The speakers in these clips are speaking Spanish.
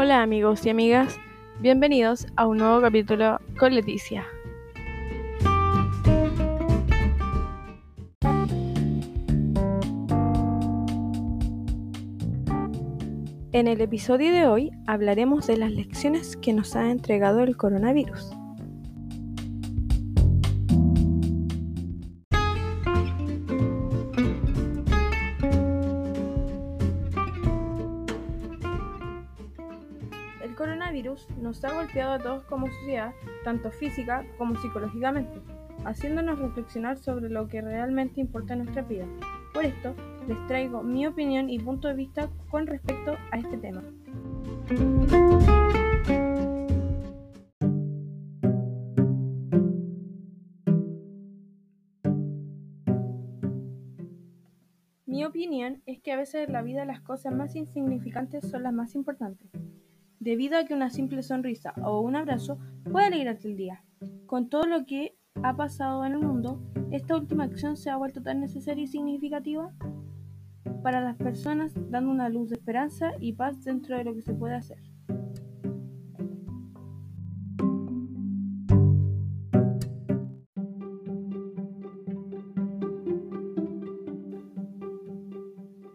Hola amigos y amigas, bienvenidos a un nuevo capítulo con Leticia. En el episodio de hoy hablaremos de las lecciones que nos ha entregado el coronavirus. El coronavirus nos ha golpeado a todos como sociedad, tanto física como psicológicamente, haciéndonos reflexionar sobre lo que realmente importa en nuestra vida. Por esto, les traigo mi opinión y punto de vista con respecto a este tema. Mi opinión es que a veces en la vida las cosas más insignificantes son las más importantes, debido a que una simple sonrisa o un abrazo puede alegrarte el día. Con todo lo que ha pasado en el mundo, esta última acción se ha vuelto tan necesaria y significativa para las personas, dando una luz de esperanza y paz dentro de lo que se puede hacer.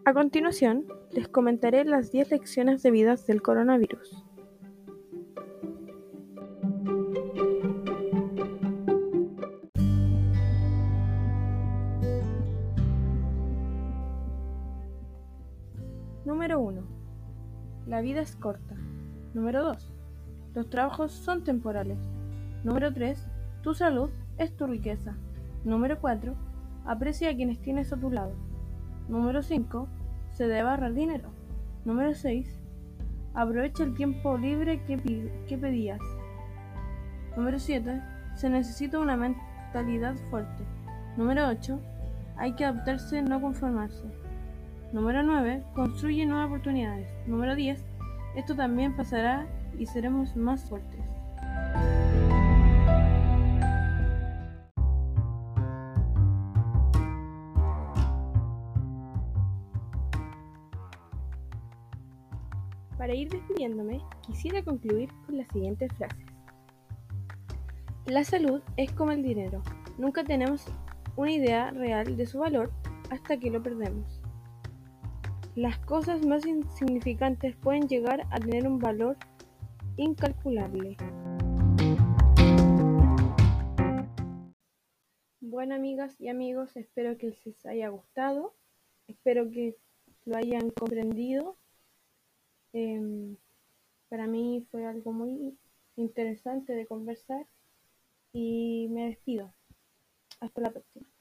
A continuación, les comentaré las 10 lecciones debidas del coronavirus. Número 1. La vida es corta. Número 2. Los trabajos son temporales. Número 3. Tu salud es tu riqueza. Número 4. Aprecia a quienes tienes a tu lado. Número 5. Se debe ahorrar dinero. Número 6. Aprovecha el tiempo libre que, que pedías. Número 7. Se necesita una mentalidad fuerte. Número 8. Hay que adaptarse, no conformarse. Número 9. Construye nuevas oportunidades. Número 10. Esto también pasará y seremos más fuertes. Para ir despidiéndome, quisiera concluir con las siguientes frases. La salud es como el dinero. Nunca tenemos una idea real de su valor hasta que lo perdemos. Las cosas más insignificantes pueden llegar a tener un valor incalculable. Bueno, amigas y amigos, espero que les haya gustado, espero que lo hayan comprendido. Eh, para mí fue algo muy interesante de conversar y me despido. Hasta la próxima.